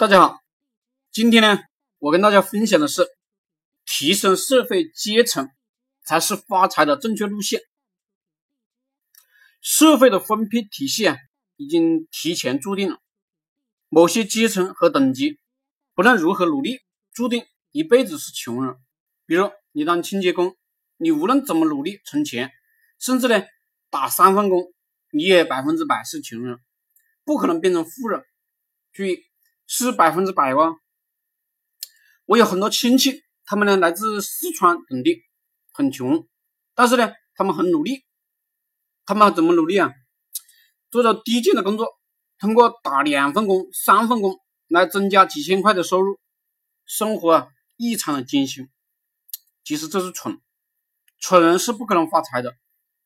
大家好，今天呢，我跟大家分享的是提升社会阶层才是发财的正确路线。社会的分配体系啊，已经提前注定了，某些阶层和等级不论如何努力，注定一辈子是穷人。比如你当清洁工，你无论怎么努力存钱，甚至呢打三份工，你也百分之百是穷人，不可能变成富人。注意。是百分之百哇！我有很多亲戚，他们呢来自四川等地，很穷，但是呢，他们很努力。他们怎么努力啊？做着低贱的工作，通过打两份工、三份工来增加几千块的收入，生活啊异常的艰辛。其实这是蠢，蠢人是不可能发财的，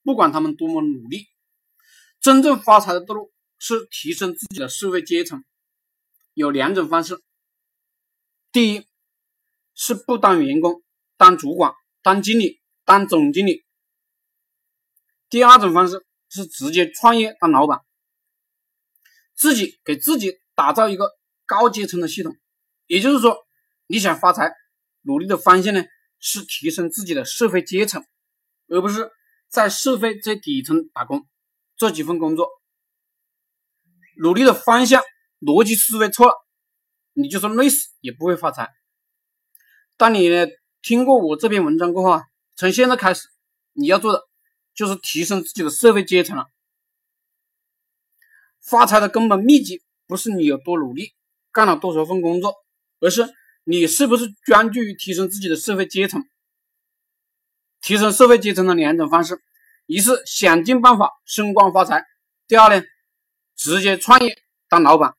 不管他们多么努力。真正发财的道路是提升自己的社会阶层。有两种方式，第一是不当员工，当主管、当经理、当总经理；第二种方式是直接创业当老板，自己给自己打造一个高阶层的系统。也就是说，你想发财，努力的方向呢是提升自己的社会阶层，而不是在社会最底层打工，做几份工作。努力的方向。逻辑思维错了，你就算累死也不会发财。当你听过我这篇文章过后啊，从现在开始，你要做的就是提升自己的社会阶层了。发财的根本秘籍不是你有多努力，干了多少份工作，而是你是不是专注于提升自己的社会阶层。提升社会阶层的两种方式，一是想尽办法升官发财，第二呢，直接创业当老板。